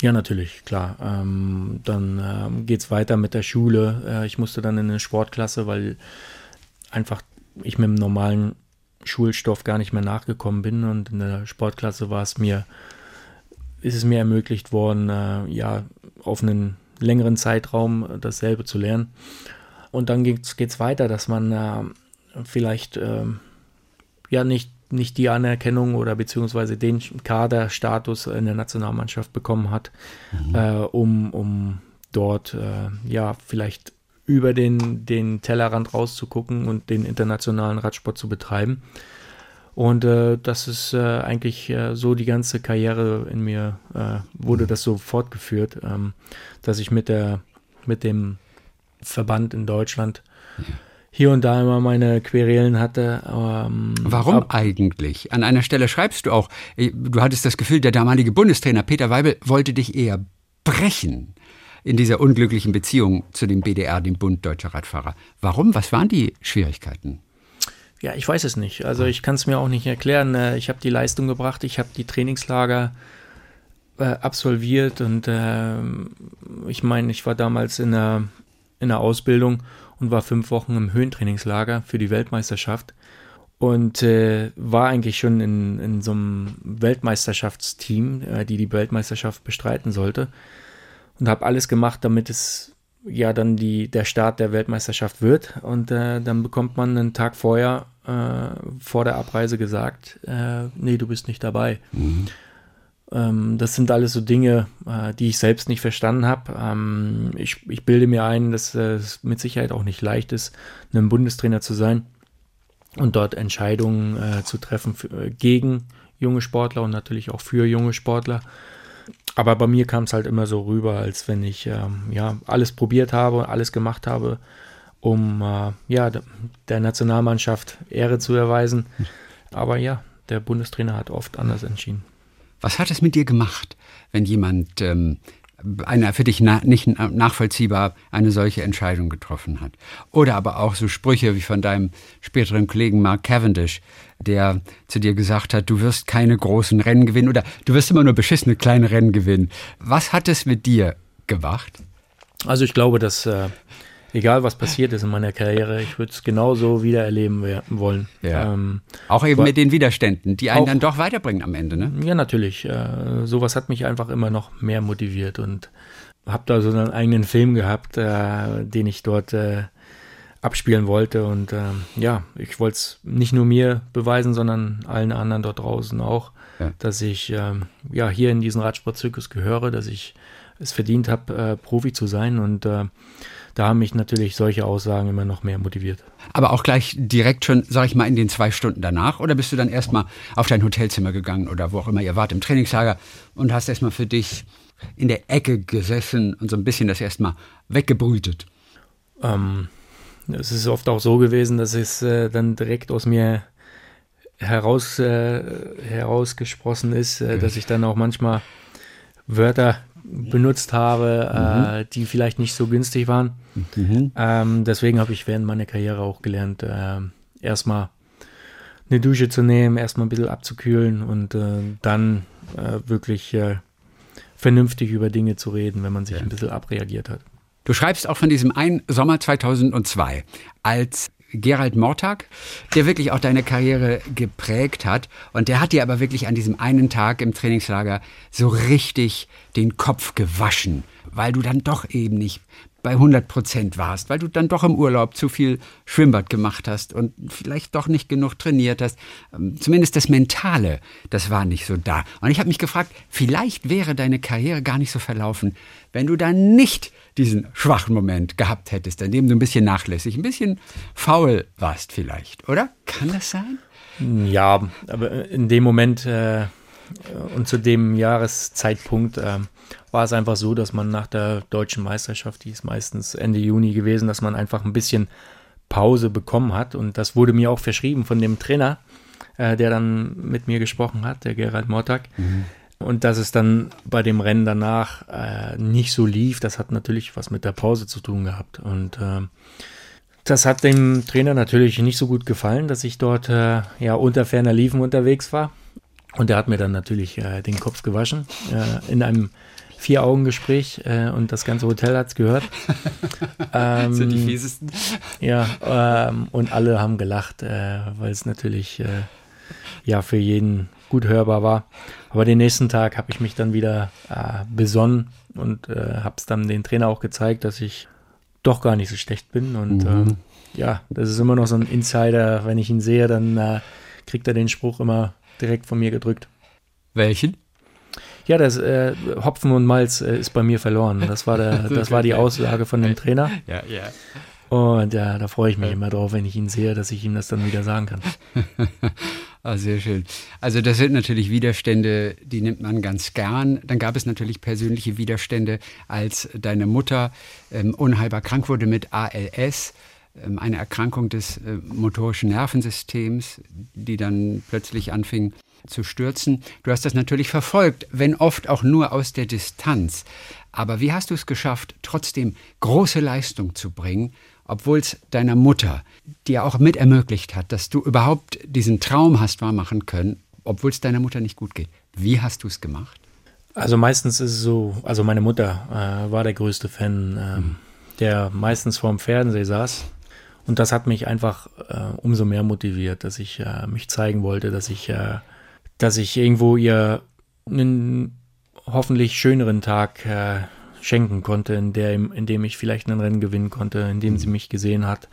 Ja, natürlich, klar. Ähm, dann ähm, geht es weiter mit der Schule. Äh, ich musste dann in eine Sportklasse, weil einfach ich mit dem normalen Schulstoff gar nicht mehr nachgekommen bin. Und in der Sportklasse war es mir, ist es mir ermöglicht worden, äh, ja, auf einen längeren Zeitraum dasselbe zu lernen. Und dann geht es weiter, dass man äh, vielleicht äh, ja nicht nicht die Anerkennung oder beziehungsweise den Kaderstatus in der Nationalmannschaft bekommen hat, mhm. äh, um, um dort äh, ja vielleicht über den, den Tellerrand rauszugucken und den internationalen Radsport zu betreiben. Und äh, das ist äh, eigentlich äh, so die ganze Karriere in mir, äh, wurde das so fortgeführt, ähm, dass ich mit, der, mit dem Verband in Deutschland hier und da immer meine Querelen hatte. Ähm, Warum eigentlich? An einer Stelle schreibst du auch, äh, du hattest das Gefühl, der damalige Bundestrainer Peter Weibel wollte dich eher brechen in dieser unglücklichen Beziehung zu dem BDR, dem Bund Deutscher Radfahrer. Warum? Was waren die Schwierigkeiten? Ja, ich weiß es nicht. Also ich kann es mir auch nicht erklären. Äh, ich habe die Leistung gebracht, ich habe die Trainingslager äh, absolviert und äh, ich meine, ich war damals in der, in der Ausbildung und war fünf Wochen im Höhentrainingslager für die Weltmeisterschaft und äh, war eigentlich schon in, in so einem Weltmeisterschaftsteam, die die Weltmeisterschaft bestreiten sollte und habe alles gemacht, damit es ja dann die, der Start der Weltmeisterschaft wird und äh, dann bekommt man einen Tag vorher äh, vor der Abreise gesagt, äh, nee, du bist nicht dabei. Mhm. Ähm, das sind alles so Dinge, äh, die ich selbst nicht verstanden habe. Ähm, ich, ich, bilde mir ein, dass es mit Sicherheit auch nicht leicht ist, einem Bundestrainer zu sein und dort Entscheidungen äh, zu treffen für, äh, gegen junge Sportler und natürlich auch für junge Sportler. Aber bei mir kam es halt immer so rüber, als wenn ich ähm, ja alles probiert habe, alles gemacht habe, um äh, ja der Nationalmannschaft Ehre zu erweisen. Aber ja, der Bundestrainer hat oft anders entschieden. Was hat es mit dir gemacht, wenn jemand ähm, einer für dich na, nicht nachvollziehbar eine solche Entscheidung getroffen hat? Oder aber auch so Sprüche wie von deinem späteren Kollegen Mark Cavendish, der zu dir gesagt hat, du wirst keine großen Rennen gewinnen oder du wirst immer nur beschissene kleine Rennen gewinnen. Was hat es mit dir gemacht? Also ich glaube, dass äh, egal was passiert ist in meiner Karriere, ich würde es genauso wieder erleben wollen. Ja. Ähm, auch eben mit den Widerständen, die einen auch, dann doch weiterbringen am Ende, ne? Ja, natürlich. Äh, sowas hat mich einfach immer noch mehr motiviert und habe da so einen eigenen Film gehabt, äh, den ich dort äh, abspielen wollte. Und äh, ja, ich wollte es nicht nur mir beweisen, sondern allen anderen dort draußen auch, ja. dass ich ähm, ja hier in diesen Radsportzirkus gehöre, dass ich es verdient habe, äh, Profi zu sein und äh, da haben mich natürlich solche Aussagen immer noch mehr motiviert. Aber auch gleich direkt schon, sag ich mal, in den zwei Stunden danach? Oder bist du dann erstmal auf dein Hotelzimmer gegangen oder wo auch immer ihr wart im Trainingslager und hast erstmal für dich in der Ecke gesessen und so ein bisschen das erstmal weggebrütet? Ähm, es ist oft auch so gewesen, dass es äh, dann direkt aus mir heraus, äh, herausgesprossen ist, äh, dass ich dann auch manchmal Wörter benutzt habe, mhm. äh, die vielleicht nicht so günstig waren. Mhm. Ähm, deswegen habe ich während meiner Karriere auch gelernt, äh, erstmal eine Dusche zu nehmen, erstmal ein bisschen abzukühlen und äh, dann äh, wirklich äh, vernünftig über Dinge zu reden, wenn man sich ja. ein bisschen abreagiert hat. Du schreibst auch von diesem einen Sommer 2002, als Gerald Mortag, der wirklich auch deine Karriere geprägt hat. Und der hat dir aber wirklich an diesem einen Tag im Trainingslager so richtig den Kopf gewaschen, weil du dann doch eben nicht bei 100 Prozent warst, weil du dann doch im Urlaub zu viel Schwimmbad gemacht hast und vielleicht doch nicht genug trainiert hast. Ähm, zumindest das Mentale, das war nicht so da. Und ich habe mich gefragt, vielleicht wäre deine Karriere gar nicht so verlaufen, wenn du dann nicht diesen schwachen Moment gehabt hättest, an dem du ein bisschen nachlässig, ein bisschen faul warst vielleicht, oder? Kann das sein? Ja, aber in dem Moment äh, und zu dem Jahreszeitpunkt ähm, war es einfach so, dass man nach der deutschen Meisterschaft, die ist meistens Ende Juni gewesen, dass man einfach ein bisschen Pause bekommen hat. Und das wurde mir auch verschrieben von dem Trainer, äh, der dann mit mir gesprochen hat, der Gerald Mortag. Mhm. Und dass es dann bei dem Rennen danach äh, nicht so lief, das hat natürlich was mit der Pause zu tun gehabt. Und äh, das hat dem Trainer natürlich nicht so gut gefallen, dass ich dort äh, ja unter ferner Liefen unterwegs war. Und er hat mir dann natürlich äh, den Kopf gewaschen äh, in einem Vier-Augen-Gespräch äh, und das ganze Hotel hat es gehört. *laughs* ähm, sind die fiesesten. Ja, ähm, und alle haben gelacht, äh, weil es natürlich äh, ja für jeden gut hörbar war. Aber den nächsten Tag habe ich mich dann wieder äh, besonnen und äh, habe es dann den Trainer auch gezeigt, dass ich doch gar nicht so schlecht bin. Und mhm. ähm, ja, das ist immer noch so ein Insider. Wenn ich ihn sehe, dann äh, kriegt er den Spruch immer direkt von mir gedrückt. Welchen? Ja, das äh, Hopfen und Malz äh, ist bei mir verloren. Das war, der, *laughs* das war die Aussage von dem Trainer. Ja, ja. Und ja, da freue ich mich immer drauf, wenn ich ihn sehe, dass ich ihm das dann wieder sagen kann. *laughs* ah, sehr schön. Also das sind natürlich Widerstände, die nimmt man ganz gern. Dann gab es natürlich persönliche Widerstände, als deine Mutter ähm, unheilbar krank wurde mit ALS eine Erkrankung des äh, motorischen Nervensystems, die dann plötzlich anfing zu stürzen. Du hast das natürlich verfolgt, wenn oft auch nur aus der Distanz. Aber wie hast du es geschafft, trotzdem große Leistung zu bringen obwohl es deiner Mutter dir auch mit ermöglicht hat, dass du überhaupt diesen Traum hast wahrmachen können, obwohl es deiner Mutter nicht gut geht. Wie hast du es gemacht? Also meistens ist es so, also meine Mutter äh, war der größte Fan, äh, mhm. der meistens vorm Fernseher saß. Und das hat mich einfach äh, umso mehr motiviert, dass ich äh, mich zeigen wollte, dass ich, äh, dass ich irgendwo ihr einen hoffentlich schöneren Tag äh, schenken konnte, in, der, in dem ich vielleicht ein Rennen gewinnen konnte, in dem sie mhm. mich gesehen hat.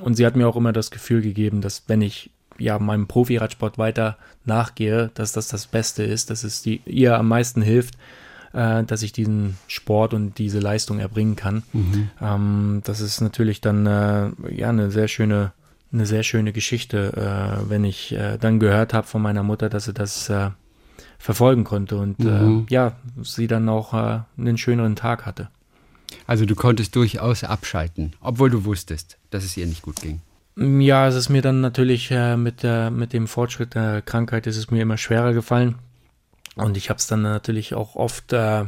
Und sie hat mir auch immer das Gefühl gegeben, dass wenn ich ja meinem Profiradsport weiter nachgehe, dass das das Beste ist, dass es die, ihr am meisten hilft, äh, dass ich diesen Sport und diese Leistung erbringen kann. Mhm. Ähm, das ist natürlich dann äh, ja eine sehr schöne eine sehr schöne Geschichte, äh, wenn ich äh, dann gehört habe von meiner Mutter, dass sie das äh, verfolgen konnte und äh, mhm. ja, sie dann auch äh, einen schöneren Tag hatte. Also du konntest durchaus abschalten, obwohl du wusstest, dass es ihr nicht gut ging. Mm, ja, es ist mir dann natürlich äh, mit, der, mit dem Fortschritt der Krankheit ist es mir immer schwerer gefallen. Und ich habe es dann natürlich auch oft äh,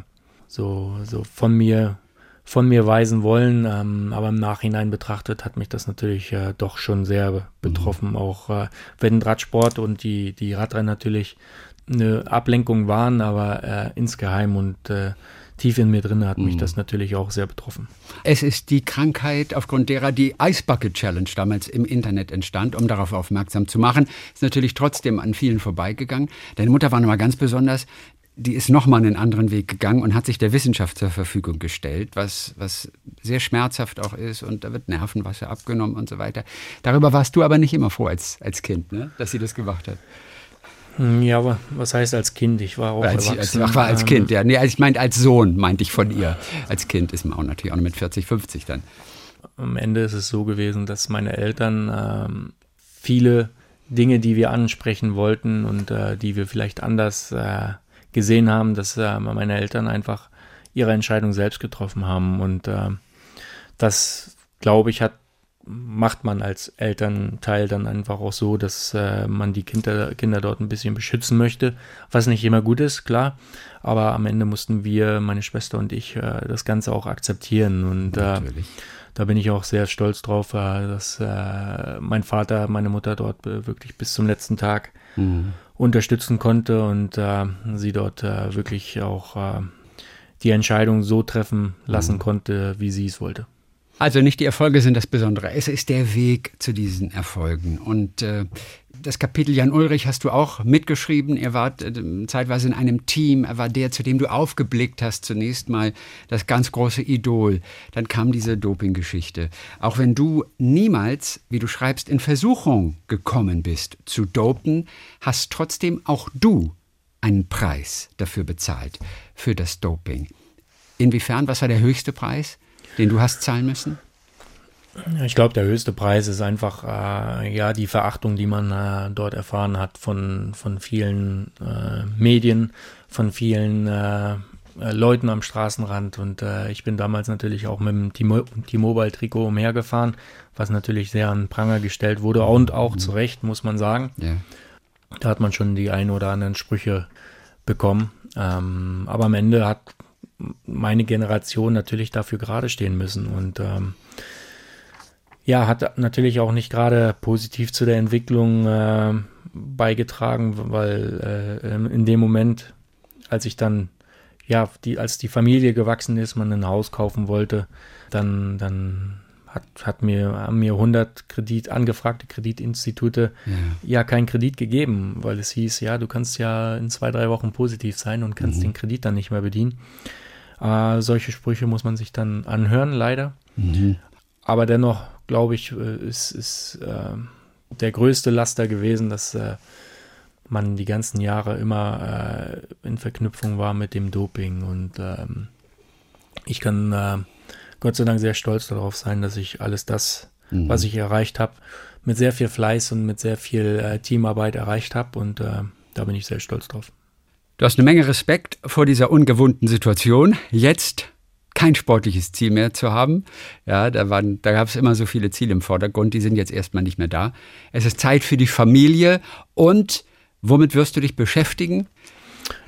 so, so von mir von mir weisen wollen, ähm, aber im Nachhinein betrachtet hat mich das natürlich äh, doch schon sehr betroffen. Mhm. Auch äh, wenn Radsport und die, die Radrennen natürlich eine Ablenkung waren, aber äh, insgeheim und äh, tief in mir drin hat mich mhm. das natürlich auch sehr betroffen. Es ist die Krankheit, aufgrund derer die Ice Bucket Challenge damals im Internet entstand, um darauf aufmerksam zu machen. Ist natürlich trotzdem an vielen vorbeigegangen. Deine Mutter war nochmal ganz besonders. Die ist nochmal einen anderen Weg gegangen und hat sich der Wissenschaft zur Verfügung gestellt, was, was sehr schmerzhaft auch ist und da wird Nervenwasser abgenommen und so weiter. Darüber warst du aber nicht immer froh als, als Kind, ne? dass sie das gemacht hat. Hm, ja, aber was heißt als Kind? Ich war auch als, erwachsen. Als, ach, war als ähm, Kind, ja. Nee, ich meinte als Sohn, meinte ich von ihr. Als Kind ist man auch natürlich auch noch mit 40, 50 dann. Am Ende ist es so gewesen, dass meine Eltern ähm, viele Dinge, die wir ansprechen wollten und äh, die wir vielleicht anders äh, gesehen haben, dass äh, meine Eltern einfach ihre Entscheidung selbst getroffen haben. Und äh, das, glaube ich, hat macht man als Elternteil dann einfach auch so, dass äh, man die Kinder, Kinder dort ein bisschen beschützen möchte, was nicht immer gut ist, klar. Aber am Ende mussten wir, meine Schwester und ich, äh, das Ganze auch akzeptieren. Und äh, da bin ich auch sehr stolz drauf, äh, dass äh, mein Vater, meine Mutter dort wirklich bis zum letzten Tag mhm. unterstützen konnte und äh, sie dort wirklich auch die Entscheidung so treffen lassen mhm. konnte, wie sie es wollte. Also nicht die Erfolge sind das Besondere, es ist der Weg zu diesen Erfolgen. Und äh, das Kapitel Jan Ulrich hast du auch mitgeschrieben. Er war äh, zeitweise in einem Team. Er war der, zu dem du aufgeblickt hast, zunächst mal das ganz große Idol. Dann kam diese Dopinggeschichte. Auch wenn du niemals, wie du schreibst, in Versuchung gekommen bist zu dopen, hast trotzdem auch du einen Preis dafür bezahlt, für das Doping. Inwiefern, was war der höchste Preis? Den du hast zahlen müssen? Ich glaube, der höchste Preis ist einfach äh, ja die Verachtung, die man äh, dort erfahren hat von, von vielen äh, Medien, von vielen äh, äh, Leuten am Straßenrand. Und äh, ich bin damals natürlich auch mit dem T-Mobile-Trikot umhergefahren, was natürlich sehr an Pranger gestellt wurde und auch mhm. zu Recht, muss man sagen. Ja. Da hat man schon die ein oder anderen Sprüche bekommen. Ähm, aber am Ende hat meine Generation natürlich dafür gerade stehen müssen. Und ähm, ja, hat natürlich auch nicht gerade positiv zu der Entwicklung äh, beigetragen, weil äh, in dem Moment, als ich dann, ja, die, als die Familie gewachsen ist, man ein Haus kaufen wollte, dann, dann hat, hat mir, haben mir 100 Kredit, angefragte Kreditinstitute ja. ja keinen Kredit gegeben, weil es hieß, ja, du kannst ja in zwei, drei Wochen positiv sein und kannst mhm. den Kredit dann nicht mehr bedienen. Äh, solche Sprüche muss man sich dann anhören, leider. Mhm. Aber dennoch glaube ich, äh, ist, ist äh, der größte Laster gewesen, dass äh, man die ganzen Jahre immer äh, in Verknüpfung war mit dem Doping. Und ähm, ich kann äh, Gott sei Dank sehr stolz darauf sein, dass ich alles das, mhm. was ich erreicht habe, mit sehr viel Fleiß und mit sehr viel Teamarbeit erreicht habe. Und da bin ich sehr stolz drauf. Du hast eine Menge Respekt vor dieser ungewohnten Situation. Jetzt kein sportliches Ziel mehr zu haben. Ja, da, waren, da gab es immer so viele Ziele im Vordergrund, die sind jetzt erstmal nicht mehr da. Es ist Zeit für die Familie und womit wirst du dich beschäftigen?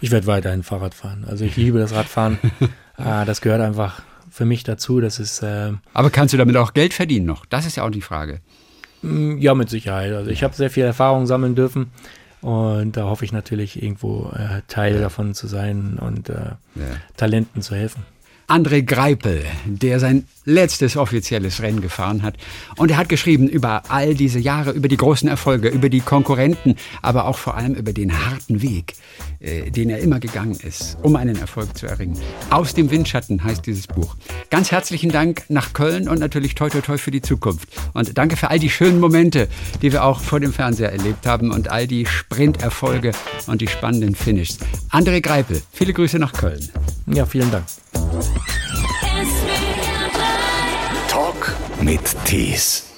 Ich werde weiterhin Fahrrad fahren. Also ich liebe das Radfahren. *laughs* ah, das gehört einfach für mich dazu. Das ist. Äh, Aber kannst du damit auch Geld verdienen noch? Das ist ja auch die Frage. Mm, ja, mit Sicherheit. Also ich habe sehr viel Erfahrung sammeln dürfen. Und da hoffe ich natürlich irgendwo äh, Teil davon zu sein und äh, ja. Talenten zu helfen. André Greipel, der sein letztes offizielles Rennen gefahren hat. Und er hat geschrieben über all diese Jahre, über die großen Erfolge, über die Konkurrenten, aber auch vor allem über den harten Weg, äh, den er immer gegangen ist, um einen Erfolg zu erringen. Aus dem Windschatten heißt dieses Buch. Ganz herzlichen Dank nach Köln und natürlich toi toi toi für die Zukunft. Und danke für all die schönen Momente, die wir auch vor dem Fernseher erlebt haben und all die Sprinterfolge und die spannenden Finishes. André Greipel, viele Grüße nach Köln. Ja, vielen Dank. Talk mit Tees.